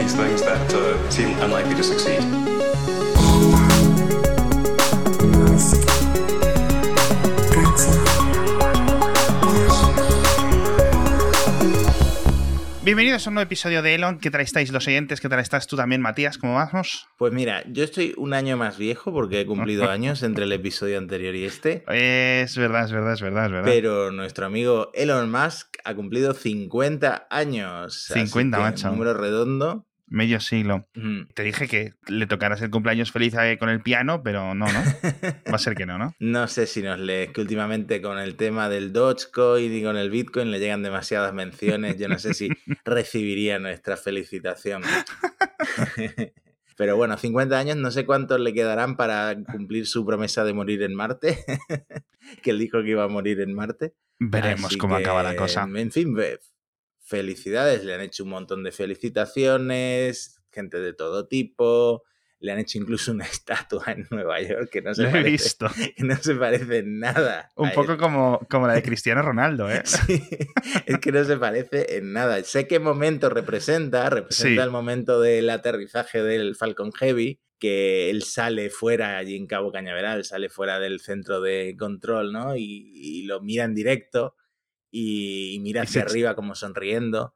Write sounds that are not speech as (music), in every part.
these things that uh, seem unlikely to succeed. Bienvenidos a un nuevo episodio de Elon. ¿Qué tal estáis los oyentes? ¿Qué tal estás tú también, Matías? ¿Cómo vamos? Pues mira, yo estoy un año más viejo porque he cumplido (laughs) años entre el episodio anterior y este. Es verdad, es verdad, es verdad, es verdad. Pero nuestro amigo Elon Musk ha cumplido 50 años. 50, así que macho. Número redondo. Medio siglo. Te dije que le tocaras el cumpleaños feliz con el piano, pero no, ¿no? (laughs) Va a ser que no, ¿no? No sé si nos lees que últimamente con el tema del Dogecoin y con el Bitcoin le llegan demasiadas menciones. Yo no sé si (laughs) recibiría nuestra felicitación. (laughs) Pero bueno, 50 años, no sé cuántos le quedarán para cumplir su promesa de morir en Marte. que él dijo que iba a morir en Marte. Veremos Así cómo que, acaba la cosa. En fin, felicidades, le han hecho un montón de felicitaciones, gente de todo tipo, le han hecho incluso una (laughs) estatua en Nueva York que no se, parece, visto. (laughs) que no se parece en nada. Un poco él. como, como la de (laughs) Cristiano Ronaldo, ¿eh? Sí, es que no se parece en nada. Sé qué momento representa, representa Sí. el momento del aterrizaje del Falcon Heavy, que él sale fuera allí en Cabo Cañaveral, sale fuera del centro de control, ¿no? Y, y lo mira en directo y, y mira hacia arriba como sonriendo.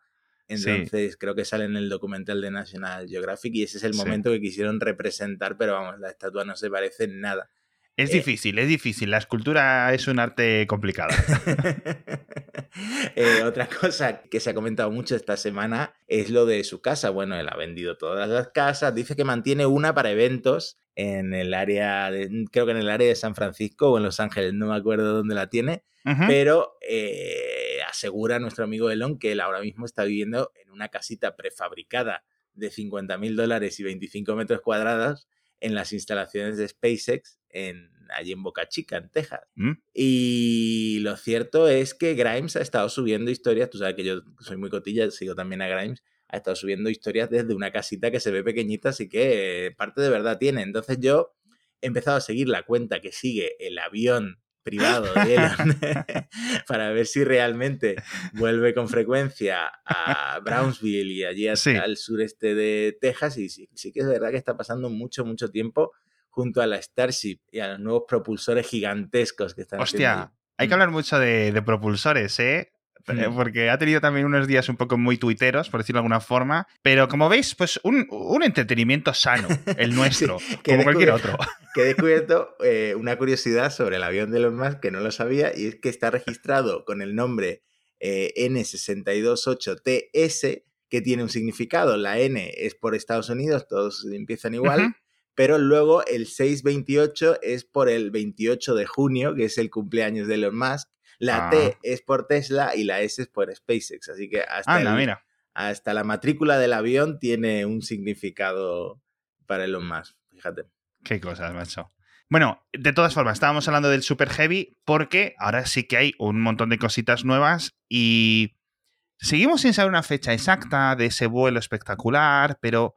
Sí. Entonces creo que sale en el documental de National Geographic y ese es el Sí. momento que quisieron representar, pero vamos, la estatua no se parece en nada. Es Eh. difícil, es difícil. La escultura es un arte complicado. (laughs) Eh, otra cosa que se ha comentado mucho esta semana es lo de su casa. Bueno, él ha vendido todas las casas. Dice que mantiene una para eventos en el área, de- creo que en el área de San Francisco o en Los Ángeles, no me acuerdo dónde la tiene, pero eh, asegura nuestro amigo Elon que él ahora mismo está viviendo en una casita prefabricada de 50 mil dólares y 25 metros cuadrados en las instalaciones de SpaceX en, allí en Boca Chica, en Texas. Mm. Y lo cierto es que Grimes ha estado subiendo historias, tú sabes que yo soy muy cotilla, sigo también a Grimes, ha estado subiendo historias desde una casita que se ve pequeñita, así que parte de verdad tiene. Entonces yo he empezado a seguir la cuenta que sigue el avión privado de (laughs) Elon (laughs) para ver si realmente vuelve con frecuencia a Brownsville y allí hasta Sí. al sureste de Texas y sí, sí que es verdad que está pasando mucho, mucho tiempo junto a la Starship y a los nuevos propulsores gigantescos que están Hostia, hay que hablar mucho de, de propulsores, ¿eh? Eh, Mm. Porque ha tenido también unos días un poco muy tuiteros, por decirlo de alguna forma. Pero como veis, pues un, un entretenimiento sano, el (laughs) nuestro, que como cualquier otro. (laughs) que he descubierto eh, una curiosidad sobre el avión de Elon Musk que no lo sabía y es que está registrado con el nombre eh, N628TS que tiene un significado. La N es por Estados Unidos, todos empiezan igual. Pero luego el 628 es por el 28 de junio, que es el cumpleaños de Elon Musk. La Ah. T es por Tesla y la S es por SpaceX. Así que hasta, Anda, el- mira. hasta la matrícula del avión tiene un significado para Elon Musk. Fíjate. Qué cosas, macho. Bueno, de todas formas, estábamos hablando del Super Heavy porque ahora sí que hay un montón de cositas nuevas y seguimos sin saber una fecha exacta de ese vuelo espectacular, pero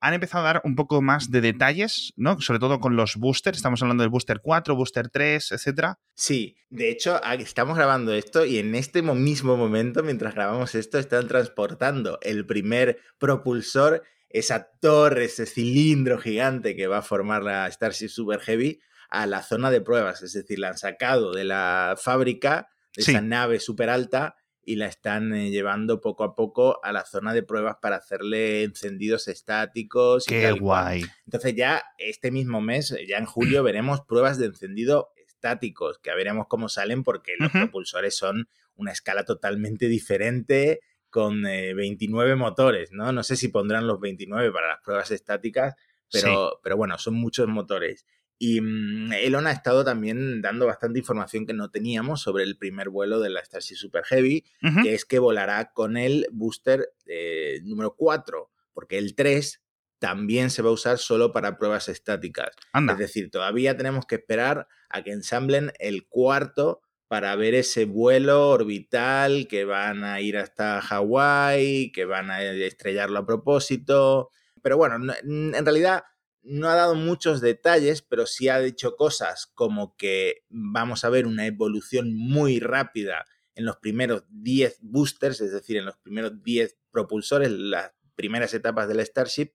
han empezado a dar un poco más de detalles, ¿no? Sobre todo con los boosters. Estamos hablando del booster 4, booster 3, etcétera. Sí, de hecho, a- estamos grabando esto y en este mo- mismo momento, mientras grabamos esto, están transportando el primer propulsor, esa torre, ese cilindro gigante que va a formar la Starship Super Heavy, a la zona de pruebas. Es decir, la han sacado de la fábrica, de Sí. esa nave súper alta, y la están eh, llevando poco a poco a la zona de pruebas para hacerle encendidos estáticos. y Qué tal y cual. guay. Entonces ya este mismo mes, ya en julio, veremos pruebas de encendido estáticos, que veremos cómo salen porque los propulsores son una escala totalmente diferente con eh, 29 motores, ¿no? No sé si pondrán los 29 para las pruebas estáticas, pero, pero bueno, son muchos motores. Y mm, Elon ha estado también dando bastante información que no teníamos sobre el primer vuelo de la Starship Super Heavy, que es que volará con el booster eh, número 4, porque el 3 también se va a usar solo para pruebas estáticas. Anda. Es decir, todavía tenemos que esperar a que ensamblen el cuarto para ver ese vuelo orbital que van a ir hasta Hawái, que van a estrellarlo a propósito. Pero bueno, no- en realidad no ha dado muchos detalles, pero sí ha dicho cosas como que vamos a ver una evolución muy rápida en los primeros 10 boosters, es decir, en los primeros 10 propulsores, las primeras etapas del Starship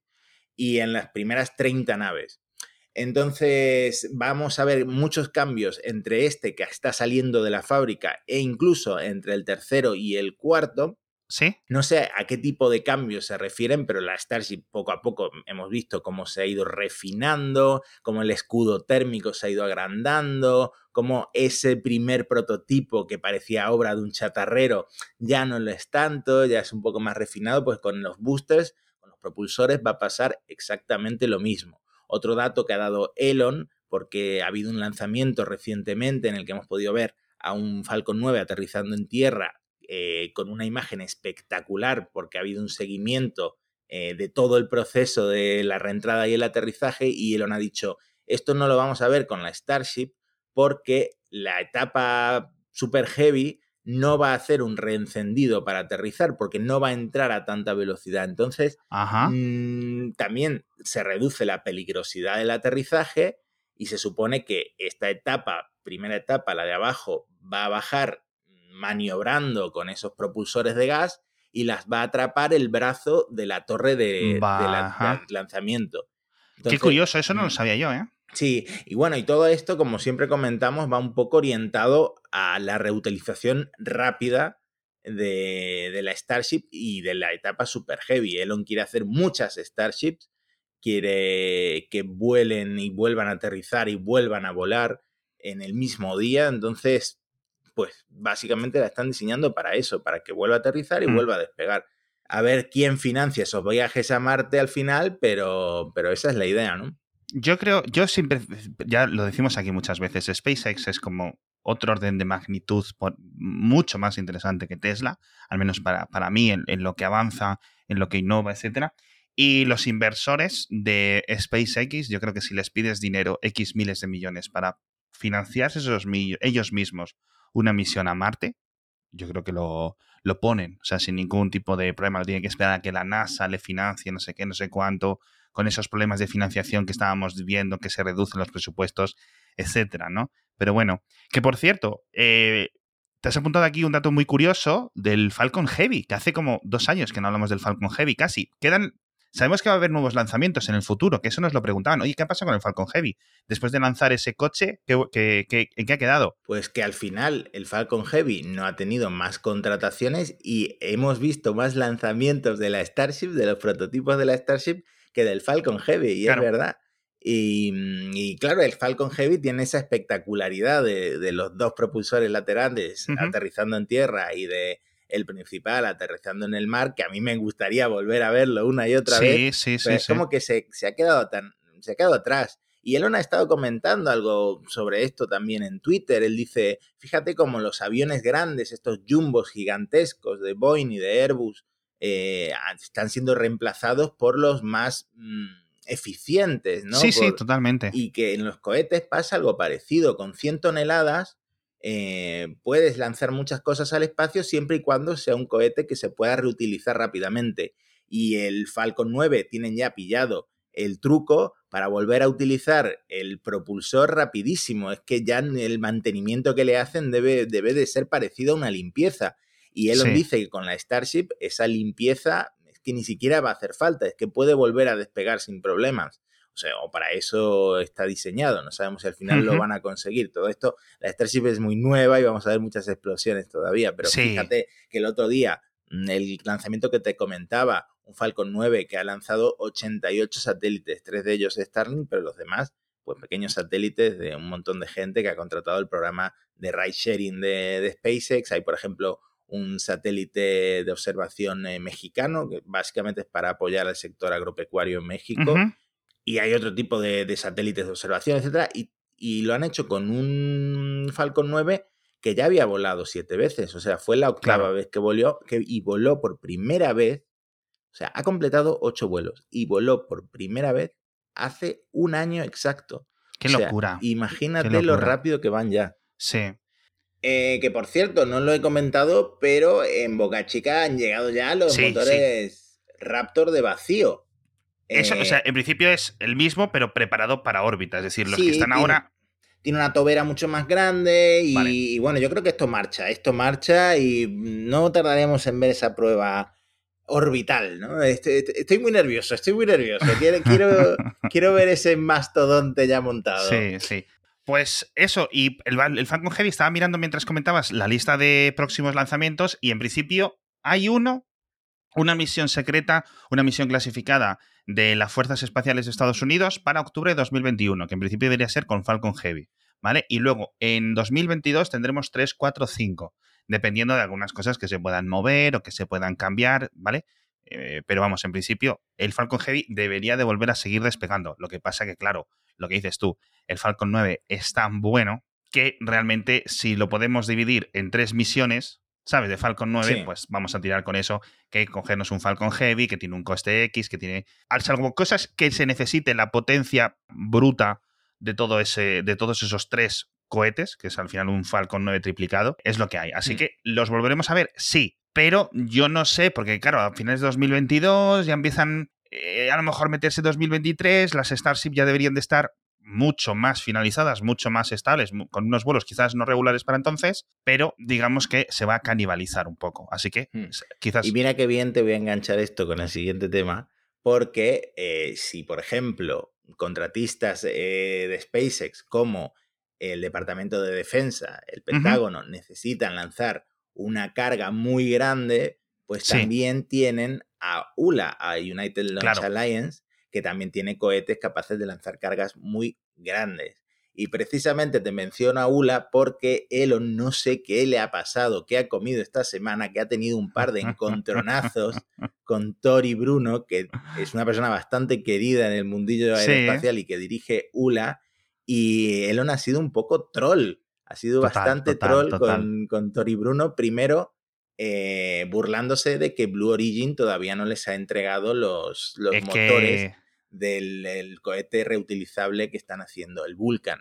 y en las primeras 30 naves. Entonces vamos a ver muchos cambios entre este que está saliendo de la fábrica e incluso entre el tercero y el cuarto. No sé a qué tipo de cambios se refieren, pero la Starship poco a poco hemos visto cómo se ha ido refinando, cómo el escudo térmico se ha ido agrandando, cómo ese primer prototipo que parecía obra de un chatarrero ya no lo es tanto, ya es un poco más refinado, pues con los boosters, con los propulsores va a pasar exactamente lo mismo. Otro dato que ha dado Elon, porque ha habido un lanzamiento recientemente en el que hemos podido ver a un Falcon 9 aterrizando en tierra eh, con una imagen espectacular, porque ha habido un seguimiento eh, de todo el proceso de la reentrada y el aterrizaje, y Elon ha dicho, esto no lo vamos a ver con la Starship porque la etapa super heavy no va a hacer un reencendido para aterrizar porque no va a entrar a tanta velocidad. Entonces, mmm, también se reduce la peligrosidad del aterrizaje y se supone que esta etapa, primera etapa, la de abajo, va a bajar maniobrando con esos propulsores de gas y las va a atrapar el brazo de la torre de, de, la, de lanzamiento. Entonces, Qué curioso, eso no lo sabía yo, ¿eh? Sí, y bueno, y todo esto, como siempre comentamos, va un poco orientado a la reutilización rápida de, de, la Starship y de la etapa Super Heavy. Elon quiere hacer muchas Starships, quiere que vuelen y vuelvan a aterrizar y vuelvan a volar en el mismo día, entonces, pues básicamente la están diseñando para eso, para que vuelva a aterrizar y mm. vuelva a despegar. A ver quién financia esos viajes a Marte al final, pero, pero esa es la idea, ¿no? Yo creo, yo siempre, ya lo decimos aquí muchas veces, SpaceX es como otro orden de magnitud mucho más interesante que Tesla, al menos para, para mí, en, en, lo que avanza, en lo que innova, etc. Y los inversores de SpaceX, yo creo que si les pides dinero, X miles de millones para financiarse esos ellos mismos una misión a Marte, yo creo que lo, lo ponen, o sea, sin ningún tipo de problema, tienen que esperar a que la NASA le financie no sé qué, no sé cuánto, con esos problemas de financiación que estábamos viendo, que se reducen los presupuestos, etcétera, ¿no? Pero bueno, que por cierto, eh, te has apuntado aquí un dato muy curioso del Falcon Heavy, que hace como dos años que no hablamos del Falcon Heavy, casi. Quedan. Sabemos que va a haber nuevos lanzamientos en el futuro, que eso nos lo preguntaban. Oye, ¿qué pasa con el Falcon Heavy? Después de lanzar ese coche, ¿qué, qué, qué, ¿en qué ha quedado? Pues que al final el Falcon Heavy no ha tenido más contrataciones y hemos visto más lanzamientos de la Starship, de los prototipos de la Starship, que del Falcon Heavy, y claro. es verdad. Y, y, claro, el Falcon Heavy tiene esa espectacularidad de, de los dos propulsores laterales uh -huh. aterrizando en tierra y de el principal aterrizando en el mar, que a mí me gustaría volver a verlo una y otra sí, vez. Sí, sí, pero es como que se, se, ha quedado tan, se ha quedado atrás. Y Elon ha estado comentando algo sobre esto también en Twitter. Él dice, fíjate como los aviones grandes, estos jumbos gigantescos de Boeing y de Airbus, eh, están siendo reemplazados por los más mmm, eficientes, ¿no? Sí, por, sí, totalmente. Y que en los cohetes pasa algo parecido. Con 100 toneladas eh, puedes lanzar muchas cosas al espacio siempre y cuando sea un cohete que se pueda reutilizar rápidamente. Y el Falcon 9 tienen ya pillado el truco para volver a utilizar el propulsor rapidísimo. Es que ya el mantenimiento que le hacen debe, debe de ser parecido a una limpieza. Y Elon sí. dice que con la Starship esa limpieza es que ni siquiera va a hacer falta, es que puede volver a despegar sin problemas. O sea, o para eso está diseñado, no sabemos si al final uh -huh. lo van a conseguir. Todo esto, la Starship es muy nueva y vamos a ver muchas explosiones todavía, pero sí. fíjate que el otro día, mm, el lanzamiento que te comentaba, un Falcon 9 que ha lanzado 88 satélites, tres de ellos Starlink, pero los demás, pues pequeños satélites de un montón de gente que ha contratado el programa de ride sharing de, de SpaceX. Hay, por ejemplo, un satélite de observación eh, mexicano, que básicamente es para apoyar al sector agropecuario en México. Uh -huh. Y hay otro tipo de, de, satélites de observación, etcétera, y, y, lo han hecho con un Falcon 9 que ya había volado siete veces. O sea, fue la octava claro. vez que voló, que, y voló por primera vez. O sea, ha completado ocho vuelos y voló por primera vez hace un año exacto. Qué o sea, locura. Imagínate Qué locura. lo rápido que van ya. Sí. Eh, que por cierto, no lo he comentado, pero en Boca Chica han llegado ya los sí, motores sí. Raptor de vacío. Eso, eh, o sea, en principio es el mismo, pero preparado para órbita. Es decir, los sí, que están tiene, ahora. Tiene una tobera mucho más grande y, vale. y, bueno, yo creo que esto marcha. Esto marcha y no tardaremos en ver esa prueba orbital, ¿no? Estoy, estoy, muy nervioso, estoy muy nervioso. Quiero, quiero, (laughs) quiero ver ese mastodonte ya montado. Sí, sí. Pues eso, y el, el Falcon Heavy estaba mirando mientras comentabas la lista de próximos lanzamientos y en principio hay uno, una misión secreta, una misión clasificada de las Fuerzas Espaciales de Estados Unidos para octubre de 2021, que en principio debería ser con Falcon Heavy, ¿vale? Y luego en 2022 tendremos 3, 4, 5, dependiendo de algunas cosas que se puedan mover o que se puedan cambiar, ¿vale? Eh, pero vamos, en principio, el Falcon Heavy debería de volver a seguir despegando. Lo que pasa que, claro, lo que dices tú, el Falcon 9 es tan bueno que realmente si lo podemos dividir en tres misiones, ¿sabes? De Falcon 9, pues vamos a tirar con eso, que cogernos un Falcon Heavy, que tiene un coste X, que tiene algo, cosas que se necesite la potencia bruta de, todo ese, de todos esos tres cohetes, que es al final un Falcon 9 triplicado, es lo que hay. Así mm. que los volveremos a ver, sí, pero yo no sé, porque claro, a finales de 2022 ya empiezan eh, a lo mejor meterse 2023, las Starship ya deberían de estar mucho más finalizadas, mucho más estables, con unos vuelos quizás no regulares para entonces, pero digamos que se va a canibalizar un poco. Así que hmm. quizás... Y mira qué bien te voy a enganchar esto con el siguiente tema, porque eh, si, por ejemplo, contratistas eh, de SpaceX como el Departamento de Defensa, el Pentágono, necesitan lanzar una carga muy grande, pues también tienen a ULA, a United Launch Alliance, que también tiene cohetes capaces de lanzar cargas muy grandes. Y precisamente te menciono a ULA porque Elon no sé qué le ha pasado, qué ha comido esta semana, que ha tenido un par de encontronazos (laughs) con Tori Bruno, que es una persona bastante querida en el mundillo aeroespacial y que dirige ULA. Y Elon ha sido un poco troll, ha sido bastante troll Con, con Tori Bruno. Primero, eh, burlándose de que Blue Origin todavía no les ha entregado los, los motores del cohete reutilizable que están haciendo, el Vulcan.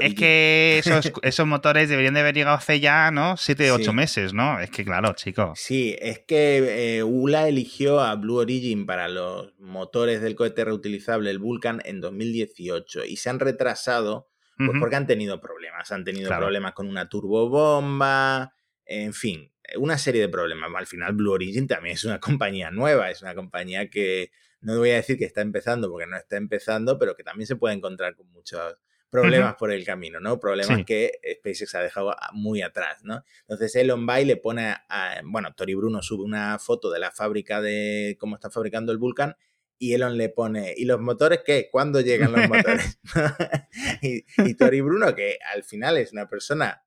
es que esos, (laughs) esos, motores deberían de haber llegado hace ya, ¿no? Siete, ocho meses, ¿no? Es que claro, chicos. Sí, es que eh, ULA eligió a Blue Origin para los motores del cohete reutilizable, el Vulcan, en 2018 y se han retrasado pues, porque han tenido problemas. Han tenido problemas con una turbobomba, en fin, una serie de problemas. Al final, Blue Origin también es una (laughs) compañía nueva, es una compañía que no voy a decir que está empezando porque no está empezando, pero que también se puede encontrar con muchos problemas por el camino, ¿no? Problemas que SpaceX ha dejado muy atrás, ¿no? Entonces Elon va y le pone a, bueno, Tori Bruno sube una foto de la fábrica de cómo está fabricando el Vulcan y Elon le pone, ¿y los motores qué? ¿Cuándo llegan los motores? (laughs) (laughs) y, y Tori Bruno, que al final es una persona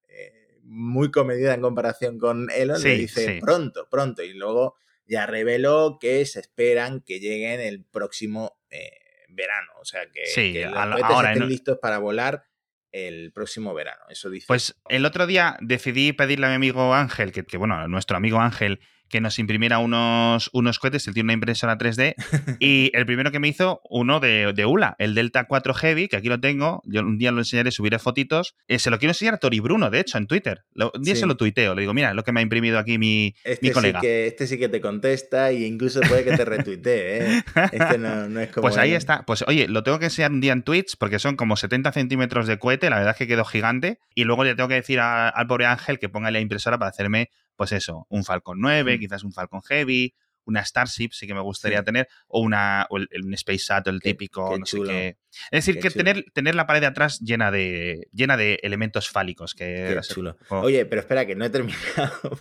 muy comedida en comparación con Elon, le dice pronto, pronto. Y luego ya reveló que se esperan que lleguen el próximo eh, verano. O sea, que, los ahora, estén listos para volar el próximo verano. Eso dice. Pues el otro día decidí pedirle a mi amigo Ángel, que, que bueno, nuestro amigo Ángel, que nos imprimiera unos, unos cohetes. Él tiene una impresora 3D. (laughs) y el primero que me hizo, uno de, de, ULA, el Delta 4 Heavy, que aquí lo tengo. Yo un día lo enseñaré, subiré fotitos. Eh, se lo quiero enseñar a Tori Bruno, de hecho, en Twitter. un día se lo tuiteo. Le digo, mira, lo que me ha imprimido aquí mi, este colega. Sí que, este sí que te contesta e incluso puede que te retuitee. ¿eh? Este no, es como. Pues ahí está. Pues oye, lo tengo que enseñar un día en Twitch porque son como 70 centímetros de cohete. La verdad es que quedó gigante. Y luego le tengo que decir al pobre Ángel que ponga la impresora para hacerme pues eso, un Falcon 9, mm. quizás un Falcon Heavy, una Starship sí que me gustaría tener, o una un Space Shuttle típico, no sé qué. Es decir, que tener, tener la pared de atrás llena de, llena de elementos fálicos. Que qué chulo. Oye, pero espera, que no he terminado.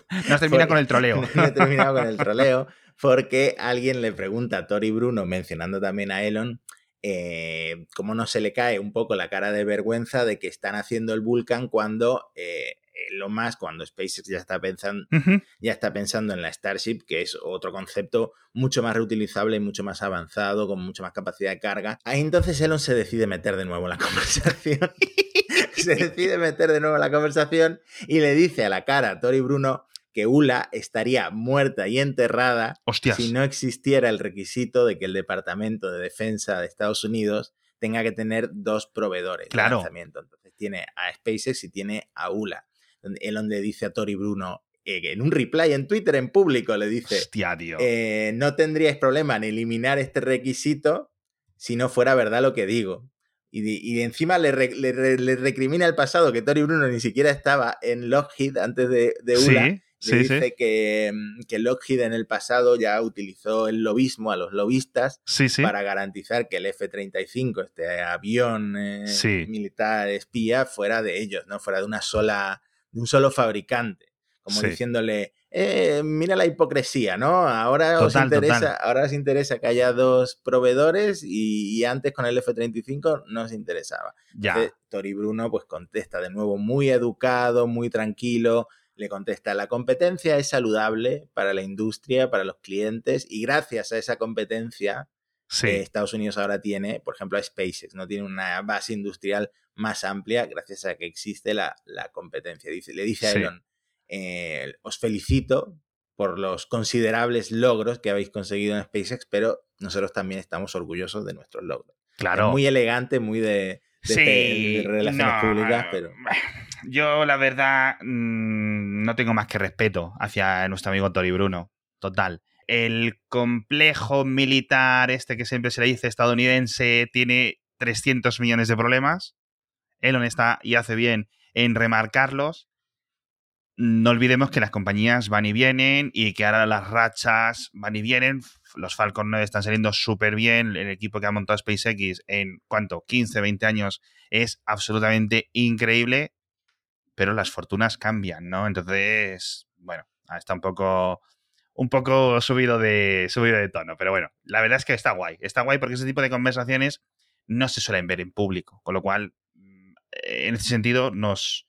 (laughs) No has terminado con el troleo. (laughs) no he terminado con el (laughs) troleo, porque alguien le pregunta a Tori Bruno, mencionando también a Elon, eh, cómo no se le cae un poco la cara de vergüenza de que están haciendo el Vulcan cuando eh, lo más cuando SpaceX ya está pensando, ya está pensando en la Starship, que es otro concepto mucho más reutilizable y mucho más avanzado, con mucha más capacidad de carga. Ahí entonces Elon se decide meter de nuevo en la (laughs) conversación. se decide meter de nuevo en la conversación y le dice a la cara a Tori Bruno que ULA estaría muerta y enterrada si no existiera el requisito de que el Departamento de Defensa de Estados Unidos tenga que tener dos proveedores de lanzamiento. Entonces tiene a SpaceX y tiene a ULA. Elon le dice a Tori Bruno, eh, en un reply en Twitter en público, le dice, Hostia, tío. Eh, no tendríais problema en eliminar este requisito si no fuera verdad lo que digo. Y, encima le, recrimina el pasado que Tori Bruno ni siquiera estaba en Lockheed antes de, de ULA Sí, dice sí. Que, que Lockheed en el pasado ya utilizó el lobismo a los lobistas para garantizar que el F-35, este avión eh, militar espía, fuera de ellos, ¿no? Fuera de una sola, de un solo fabricante. Como Sí. diciéndole, eh, mira la hipocresía, ¿no? Ahora os interesa, total. ahora os interesa que haya dos proveedores y, y antes con el F-35 no os interesaba. Ya. Entonces, Tori Bruno pues contesta de nuevo muy educado, muy tranquilo, le contesta, la competencia es saludable para la industria, para los clientes y gracias a esa competencia Sí. que Estados Unidos ahora tiene, por ejemplo, a SpaceX, no tiene una base industrial más amplia gracias a que existe la, la competencia. Dice, le dice a Sí. Elon, eh, os felicito por los considerables logros que habéis conseguido en SpaceX, pero nosotros también estamos orgullosos de nuestros logros. claro. Es muy elegante, muy de, de, Sí, de relaciones no, públicas, pero... (sighs) Yo, la verdad, mm, no tengo más que respeto hacia nuestro amigo Tori Bruno. Total. El complejo militar, este que siempre se le dice estadounidense, tiene 300 millones de problemas. Elon está y hace bien en remarcarlos. No olvidemos que las compañías van y vienen y que ahora las rachas van y vienen. Los Falcon 9 están saliendo súper bien. El equipo que ha montado SpaceX en cuánto, 15, 20 años es absolutamente increíble, pero las fortunas cambian, ¿no? Entonces, bueno, está un poco un poco subido de subido de tono, pero bueno, la verdad es que está guay, está guay porque ese tipo de conversaciones no se suelen ver en público, con lo cual en ese sentido nos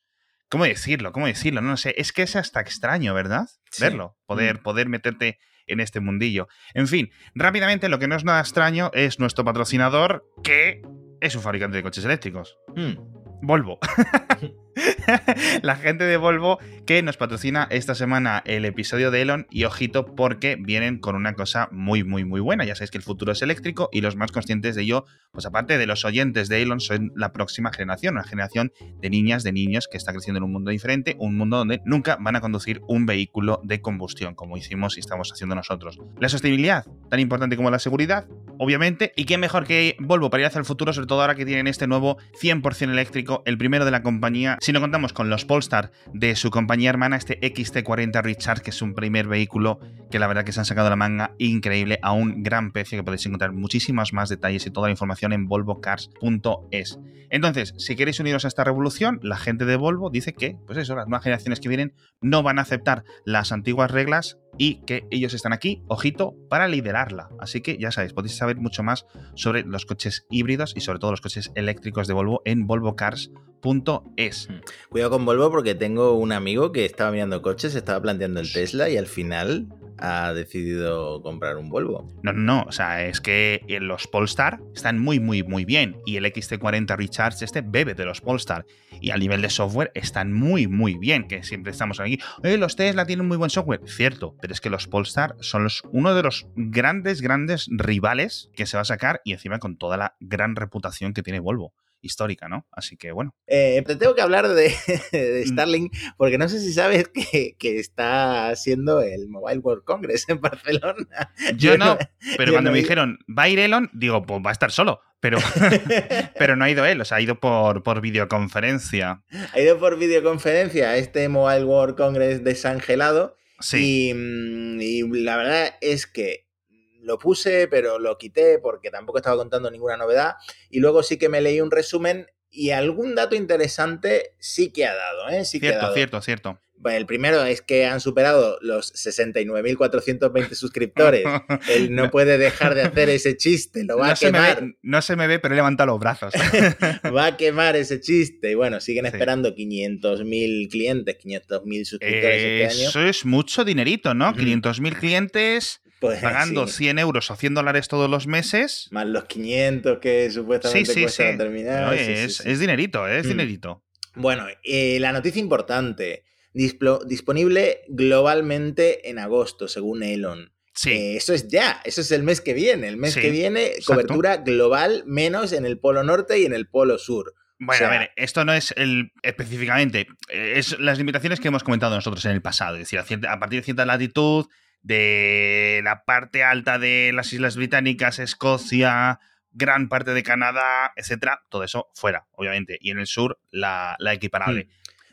¿Cómo decirlo? ¿Cómo decirlo? No, sé. Es que es hasta extraño, ¿verdad? Sí. Verlo, poder, Mm. poder meterte en este mundillo. En fin, rápidamente lo que no es nada extraño es nuestro patrocinador, que es un fabricante de coches eléctricos. hmm, Volvo. (laughs) (laughs) la gente de Volvo que nos patrocina esta semana el episodio de Elon y ojito porque vienen con una cosa muy muy muy buena. Ya sabéis que el futuro es eléctrico y los más conscientes de ello, pues aparte de los oyentes de Elon, son la próxima generación, una generación de niñas, de niños que está creciendo en un mundo diferente, un mundo donde nunca van a conducir un vehículo de combustión como hicimos y estamos haciendo nosotros. La sostenibilidad, tan importante como la seguridad, obviamente, y quién mejor que Volvo para ir hacia el futuro, sobre todo ahora que tienen este nuevo 100% eléctrico, el primero de la compañía. Si no contamos con los Polestar de su compañía hermana, este XT40 Recharge, que es un primer vehículo que la verdad que se han sacado la manga increíble a un gran precio, que podéis encontrar muchísimos más detalles y toda la información en volvocars.es. Entonces, si queréis uniros a esta revolución, la gente de Volvo dice que, pues eso, las nuevas generaciones que vienen no van a aceptar las antiguas reglas y que ellos están aquí, ojito, para liderarla. Así que ya sabéis, podéis saber mucho más sobre los coches híbridos y sobre todo los coches eléctricos de Volvo en volvocars.es. Cuidado con Volvo porque tengo un amigo que estaba mirando coches, estaba planteando el Tesla y al final ha decidido comprar un Volvo. No, no, no, o sea, es que los Polestar están muy, muy, muy bien y el XT40 Recharge este bebe de los Polestar y a nivel de software están muy, muy bien, que siempre estamos aquí, eh, los Tesla tienen muy buen software, cierto, pero es que los Polestar son los, uno de los grandes, grandes rivales que se va a sacar y encima con toda la gran reputación que tiene Volvo histórica, ¿no? Así que bueno. Eh, te tengo que hablar de, (laughs) de Mm. Starlink porque no sé si sabes que, que está haciendo el Mobile World Congress en (laughs) Barcelona. Yo no, no- pero yo cuando no me dijeron, ¿va a ir Elon? Digo, pues va a estar solo. Pero, (laughs) pero no ha ido él, o sea, ha ido por, por videoconferencia. ha ido por videoconferencia a este Mobile World Congress desangelado Sí. y, mm, y la verdad es que lo puse, pero lo quité porque tampoco estaba contando ninguna novedad. Y luego sí que me leí un resumen y algún dato interesante sí que ha dado, ¿eh? Sí que ha cierto, dado. cierto, cierto. Bueno, el primero es que han superado los 69.420 suscriptores. (laughs) Él no puede dejar de hacer ese chiste, lo va no, a se me quemar. ve, no se me ve, pero he levantado los brazos. (laughs) Va a quemar ese chiste. Y bueno, siguen Sí. esperando 500.000 clientes, 500.000 suscriptores este año. Eso es mucho dinerito, ¿no? Ujú. 500.000 clientes Pues, pagando sí. 100 euros o 100 dólares todos los meses. Más los 500 que supuestamente sí, cuesta terminar. No, es, es dinerito, ¿eh? es Mm. dinerito. Bueno, eh, la noticia importante. Displo- disponible globalmente en agosto, según Elon. Sí. Eh, eso es ya, eso es el mes que viene. El mes Sí, que viene, exacto. cobertura global, menos en el polo norte y en el polo sur. Bueno, o sea- a ver, esto no es el específicamente, eh, es las limitaciones que hemos comentado nosotros en el pasado, es decir, a, cierta- a partir de cierta latitud, de la parte alta de las Islas Británicas, Escocia, gran parte de Canadá, etcétera, todo eso fuera, obviamente, y en el sur la, la equiparable.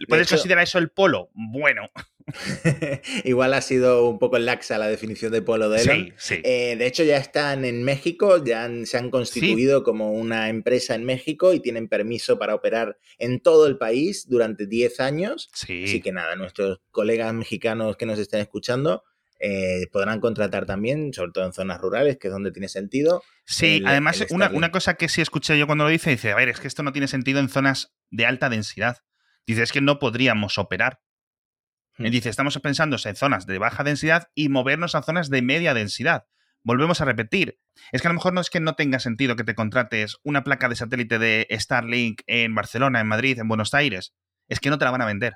¿Puedes considerar eso el polo? Bueno. (laughs) Igual ha sido un poco laxa la definición de polo de Elon. Sí, sí. Eh, de hecho, ya están en México, ya se han constituido como una empresa en México y tienen permiso para operar en todo el país durante 10 años. Sí. Así que nada, nuestros colegas mexicanos que nos estén escuchando eh, podrán contratar también, sobre todo en zonas rurales, que es donde tiene sentido. Sí, el- además, el una, cosa que sí escuché yo cuando lo dice, dice, a ver, es que esto no tiene sentido en zonas de alta densidad. Dice, es que no podríamos operar. Hmm. Dice, estamos pensando en zonas de baja densidad y movernos a zonas de media densidad. Volvemos a repetir. Es que a lo mejor no es que no tenga sentido que te contrates una placa de satélite de Starlink en Barcelona, en Madrid, en Buenos Aires. Es que no te la van a vender.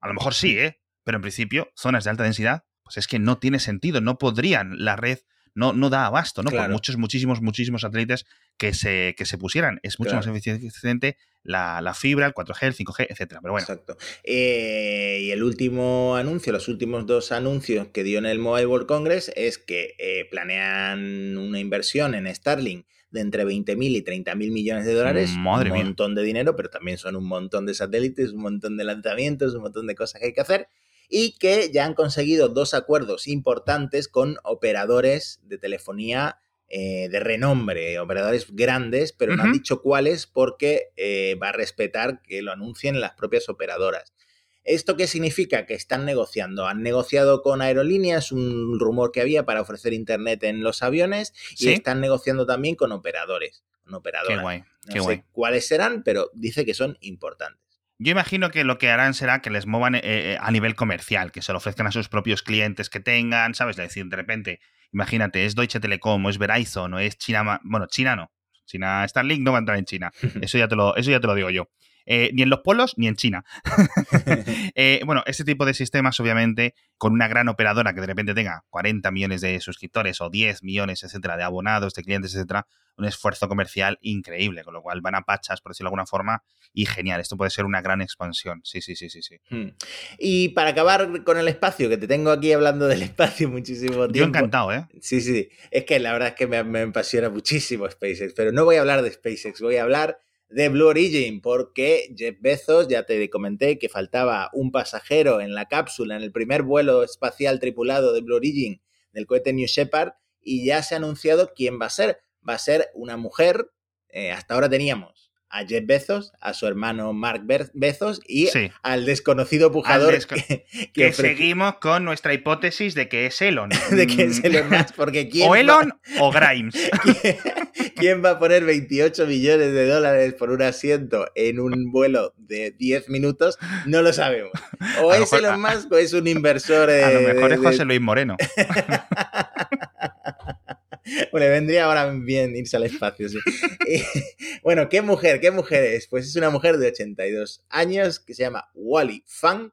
A lo mejor sí, ¿eh? Pero en principio, zonas de alta densidad, pues es que no tiene sentido. No podrían. La red no, no da abasto, ¿no? Por muchos, muchísimos, muchísimos satélites que se, que se pusieran. Es mucho Claro. más eficiente la, la fibra, el 4G, el 5G, etcétera. Pero bueno, Exacto. Eh, y el último anuncio, los últimos dos anuncios que dio en el Mobile World Congress es que eh, planean una inversión en Starlink de entre 20.000 y 30.000 millones de dólares. Madre un mía. montón de dinero, pero también son un montón de satélites, un montón de lanzamientos, un montón de cosas que hay que hacer. Y que ya han conseguido dos acuerdos importantes con operadores de telefonía eh, de renombre, operadores grandes, pero no han dicho cuáles porque eh, va a respetar que lo anuncien las propias operadoras. ¿Esto qué significa? Que están negociando. Han negociado con aerolíneas, un rumor que había para ofrecer internet en los aviones, y están negociando también con operadores, con qué operadoras. guay, No qué sé guay. cuáles serán, pero dice que son importantes. Yo imagino que lo que harán será que les muevan eh, eh, a nivel comercial, que se lo ofrezcan a sus propios clientes que tengan, ¿sabes? Es decir, de repente, imagínate, es Deutsche Telekom, o es Verizon, o es China, bueno, China no. China Starlink no va a entrar en China. (laughs) Eso ya te lo, eso ya te lo digo yo. Eh, ni en los polos ni en China. (laughs) Eh, bueno, este tipo de sistemas, obviamente, con una gran operadora que de repente tenga 40 millones de suscriptores o 10 millones, etcétera, de abonados, de clientes, etcétera, un esfuerzo comercial increíble, con lo cual van a pachas, por decirlo de alguna forma, y genial. Esto puede ser una gran expansión. Sí, sí, sí, sí, sí. Hmm. Y para acabar con el espacio, que te tengo aquí hablando del espacio muchísimo tiempo. Yo encantado, ¿eh? Sí, sí, es que la verdad es que me, me apasiona muchísimo SpaceX, pero no voy a hablar de SpaceX, voy a hablar de Blue Origin, porque Jeff Bezos, ya te comenté que faltaba un pasajero en la cápsula, en el primer vuelo espacial tripulado de Blue Origin del cohete New Shepard, y ya se ha anunciado quién va a ser. Va a ser una mujer, eh, hasta ahora teníamos a Jeff Bezos, a su hermano Mark Bezos y Sí. al desconocido pujador desco- que, que Que ofrece- seguimos con nuestra hipótesis de que es Elon. (laughs) de que es Mm, Elon Musk, porque (laughs) quién O va- Elon o Grimes. (laughs) ¿Quién va a poner 28 millones de dólares por un asiento en un vuelo de 10 minutos? No lo sabemos. O es mejor- Elon Musk o es un inversor. eh, A lo mejor es de- José Luis Moreno. (laughs) Le vendría ahora bien irse al espacio. sí. (laughs) Eh, bueno, ¿qué mujer? ¿Qué mujer es? Pues es una mujer de 82 años que se llama Wally Funk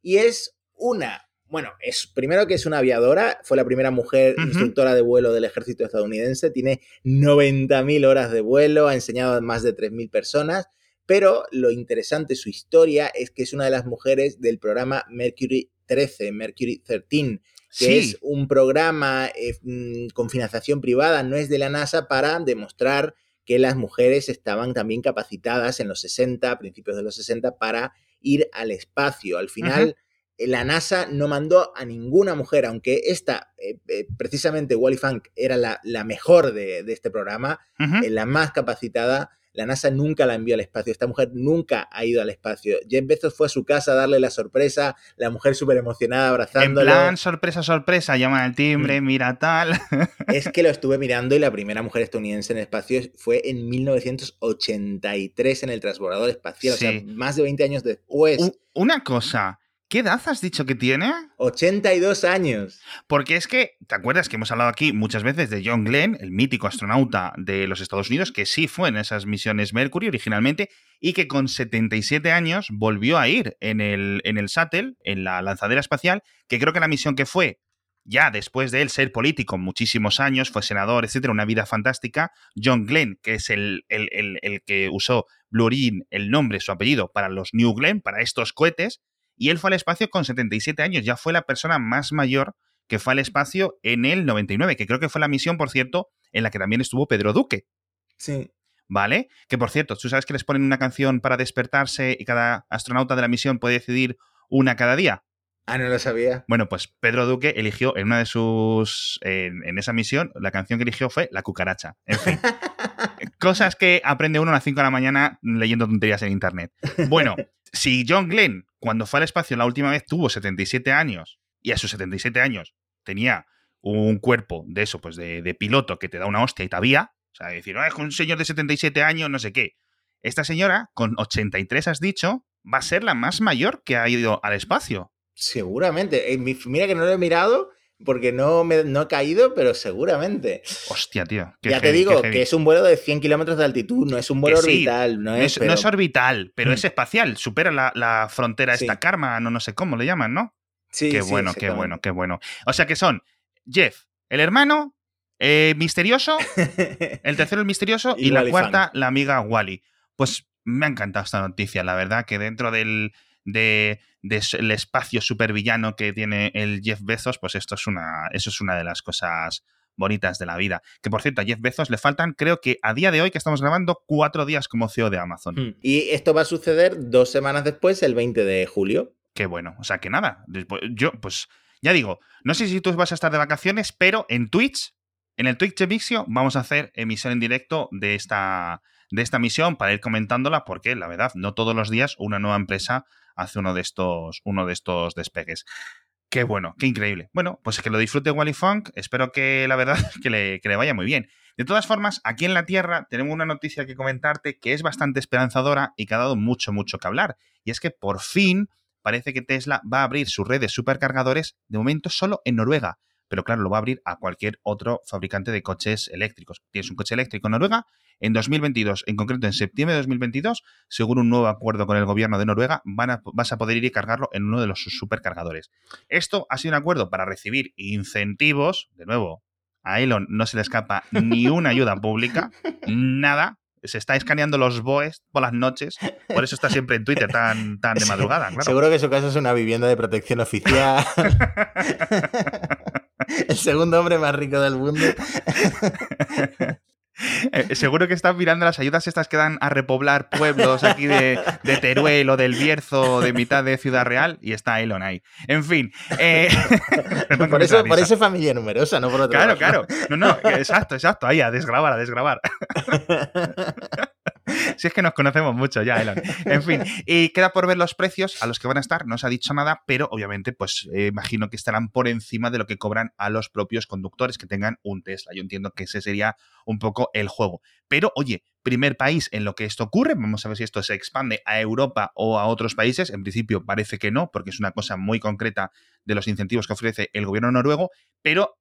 y es una. Bueno, es primero que es una aviadora, fue la primera mujer instructora de vuelo del ejército estadounidense, tiene 90.000 horas de vuelo, ha enseñado a más de 3.000 personas, pero lo interesante, su historia, es que es una de las mujeres del programa Mercury 13, Mercury 13, que Sí, es un programa eh, mm, con financiación privada, no es de la NASA, para demostrar que las mujeres estaban también capacitadas en los 60, a principios de los 60, para ir al espacio. Al final, eh, la NASA no mandó a ninguna mujer, aunque esta, eh, eh, precisamente Wally Funk, era la, la mejor de, de este programa, la más capacitada. La NASA nunca la envió al espacio. Esta mujer nunca ha ido al espacio. Jeff Bezos fue a su casa a darle la sorpresa. La mujer súper emocionada En abrazándolo. plan, sorpresa, sorpresa, llaman al Mm. timbre, mira tal. (laughs) Es que lo estuve mirando y la primera mujer estadounidense en el espacio fue en 1983 en el transbordador espacial. O Sí. sea, más de 20 años después. Una cosa, ¿qué edad has dicho que tiene? 82 años. Porque es que, ¿te acuerdas que hemos hablado aquí muchas veces de John Glenn, el mítico astronauta de los Estados Unidos, que sí fue en esas misiones Mercury originalmente y que con 77 años volvió a ir en el, en el Shuttle, en la lanzadera espacial, que creo que la misión que fue, ya después de él ser político muchísimos años, fue senador, etcétera, una vida fantástica, John Glenn, que es el, el- el- el que usó Blue Origin, el nombre, su apellido, para los New Glenn, para estos cohetes, y él fue al espacio con 77 años, ya fue la persona más mayor que fue al espacio en el 99, que creo que fue la misión, por cierto, en la que también estuvo Pedro Duque. Sí. ¿vale? Que por cierto, tú sabes que les ponen una canción para despertarse y cada astronauta de la misión puede decidir una cada día. Ah, no lo sabía. Bueno, pues Pedro Duque eligió en una de sus. En, en esa misión, la canción que eligió fue La Cucaracha. En fin. (laughs) cosas que aprende uno a las 5 de la mañana leyendo tonterías en internet. Bueno, si John Glenn, cuando fue al espacio la última vez, tuvo 77 años y a sus 77 años tenía un cuerpo de eso, pues de, piloto que te da una hostia y te había, o sea, decir, "Ah, es un señor de 77 años, no sé qué. Esta señora, con 83 has dicho, va a ser la más mayor que ha ido al espacio. Seguramente. Eh, mi- Mira que no lo he mirado porque no, me, no he caído, pero seguramente. Hostia, tío. ya te digo que es un vuelo de 100 kilómetros de altitud, no es un vuelo sí, orbital, no No es. no es orbital, pero Mm. es espacial. Supera la, la frontera Sí. esta karma, no, no sé cómo le llaman, ¿no? Sí, qué sí, bueno, qué bueno, qué bueno. O sea que son Jeff, el hermano, eh, misterioso, (laughs) el tercero el misterioso y, Y la cuarta la amiga Wally. Pues me ha encantado esta noticia, la verdad, que dentro del de, de espacio supervillano que tiene el Jeff Bezos, pues esto es una, eso es una de las cosas bonitas de la vida. Que por cierto, a Jeff Bezos le faltan, creo que a día de hoy que estamos grabando, cuatro días como CEO de Amazon. Hmm. Y esto va a suceder dos semanas después, el 20 de julio. Qué bueno. O sea que nada. después- Yo, pues, ya digo, no sé si tú vas a estar de vacaciones, pero en Twitch, en el Twitch de vamos a hacer emisión en directo de esta, de esta misión para ir comentándola, porque la verdad, no todos los días una nueva empresa hace uno de estos, uno de estos despegues. Qué bueno, qué increíble. Bueno, pues que lo disfrute Wally Funk. Espero que la verdad (laughs) que le, que le vaya muy bien. De todas formas, aquí en la Tierra tenemos una noticia que comentarte que es bastante esperanzadora y que ha dado mucho, mucho que hablar. Y es que por fin parece que Tesla va a abrir su red de supercargadores de momento solo en Noruega. Pero claro, lo va a abrir a cualquier otro fabricante de coches eléctricos. Tienes un coche eléctrico en Noruega, en 2022, en concreto en septiembre de 2022, según un nuevo acuerdo con el gobierno de Noruega, van a- vas a poder ir y cargarlo en uno de los supercargadores. Esto ha sido un acuerdo para recibir incentivos, de nuevo, a Elon no se le escapa ni una ayuda pública, nada. Se está escaneando los BOEs por las noches, por eso está siempre en Twitter tan, tan de (laughs) madrugada, claro. Seguro que su casa es una vivienda de protección oficial. (laughs) (laughs) el segundo hombre más rico del mundo. (laughs) Eh, seguro que están mirando las ayudas estas que dan a repoblar pueblos aquí de, de Teruel o del Bierzo o de mitad de Ciudad Real y está Elon ahí. En fin. eh, (laughs) Por eso, por eso familia numerosa, no por Claro, claro. No, no, exacto, exacto. Ahí, a desgrabar, a desgrabar. Si es que nos conocemos mucho ya, Elon. En fin, y queda por ver los precios a los que van a estar. No se ha dicho nada, pero obviamente, pues eh, imagino que estarán por encima de lo que cobran a los propios conductores que tengan un Tesla. Yo entiendo que ese sería un poco el juego. Pero, oye, primer país en lo que esto ocurre. Vamos a ver si esto se expande a Europa o a otros países. En principio parece que no, porque es una cosa muy concreta de los incentivos que ofrece el gobierno noruego. Pero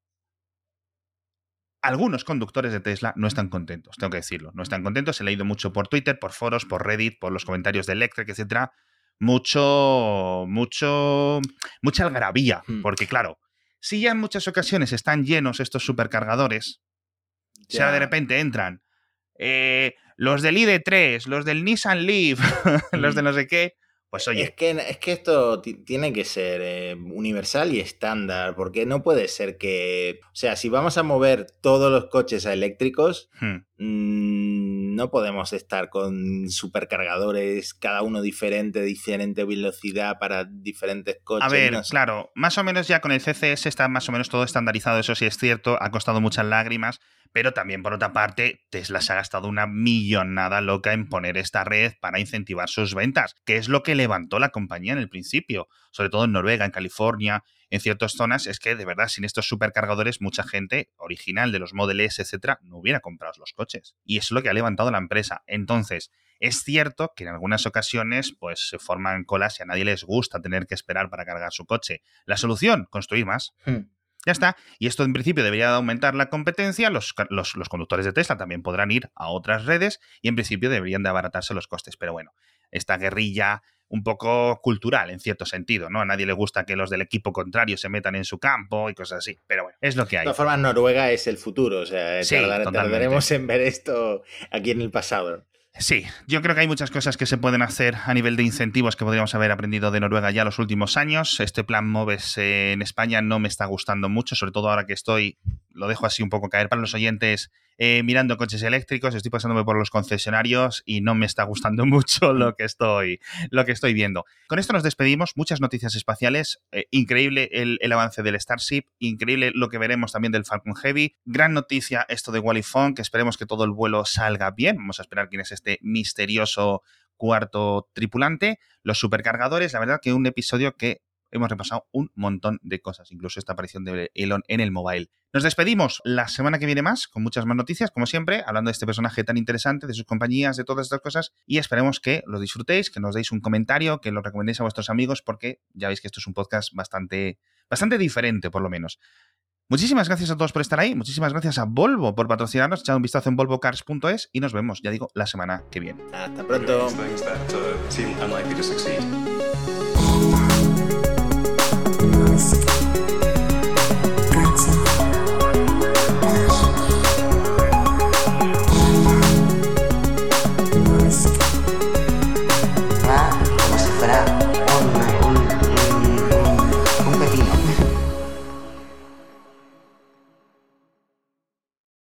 algunos conductores de Tesla no están contentos, tengo que decirlo. No están contentos. He leído mucho por Twitter, por foros, por Reddit, por los comentarios de Electric, etcétera. Mucho, mucho, mucha algarabía. Hmm. Porque, claro, si ya en muchas ocasiones están llenos estos supercargadores, Ya. de repente entran eh, los del ID3, los del Nissan Leaf, (laughs) los de no sé qué, pues oye, Es que, es que esto ti- tiene que ser eh, universal y estándar, porque no puede ser que, o sea, si vamos a mover todos los coches a eléctricos, hmm, mm, no podemos estar con supercargadores, cada uno diferente, diferente velocidad para diferentes coches. A ver, no sé. claro, más o menos ya con el CCS está más o menos todo estandarizado, eso sí es cierto, ha costado muchas lágrimas, pero también por otra parte, Tesla se ha gastado una millonada loca en poner esta red para incentivar sus ventas, que es lo que levantó la compañía en el principio, sobre todo en Noruega, en California, en ciertas zonas, es que de verdad sin estos supercargadores mucha gente original de los Model S, etcétera, no hubiera comprado los coches. Y es lo que ha levantado la empresa. Entonces, es cierto que en algunas ocasiones pues se forman colas y a nadie les gusta tener que esperar para cargar su coche. La solución, construir más. Hmm. Ya está. Y esto en principio debería de aumentar la competencia. Los, los- los conductores de Tesla también podrán ir a otras redes y en principio deberían de abaratarse los costes. Pero bueno, esta guerrilla un poco cultural en cierto sentido, ¿no? A nadie le gusta que los del equipo contrario se metan en su campo y cosas así. Pero bueno, es lo que De hay. todas formas, Noruega es el futuro, o sea, Sí, tardar- totalmente. tardaremos en ver esto aquí en el pasado. Sí, yo creo que hay muchas cosas que se pueden hacer a nivel de incentivos que podríamos haber aprendido de Noruega ya los últimos años. Este plan MOVES en España no me está gustando mucho, sobre todo ahora que estoy lo dejo así un poco caer para los oyentes, eh, mirando coches eléctricos, estoy pasándome por los concesionarios y no me está gustando (laughs) mucho lo que estoy, lo que estoy viendo. Con esto nos despedimos, muchas noticias espaciales, eh, increíble el, el, avance del Starship, increíble lo que veremos también del Falcon Heavy, gran noticia esto de Wally Fong, que esperemos que todo el vuelo salga bien, vamos a esperar quién es este misterioso cuarto tripulante, los supercargadores, la verdad que un episodio que hemos repasado un montón de cosas, incluso esta aparición de Elon en el mobile. Nos despedimos la semana que viene más, con muchas más noticias, como siempre, hablando de este personaje tan interesante, de sus compañías, de todas estas cosas, y esperemos que lo disfrutéis, que nos deis un comentario, que lo recomendéis a vuestros amigos, porque ya veis que esto es un podcast bastante, bastante diferente, por lo menos. Muchísimas gracias a todos por estar ahí, muchísimas gracias a Volvo por patrocinarnos, echad un vistazo en volvocars.es y nos vemos, ya digo, la semana que viene. Hasta pronto.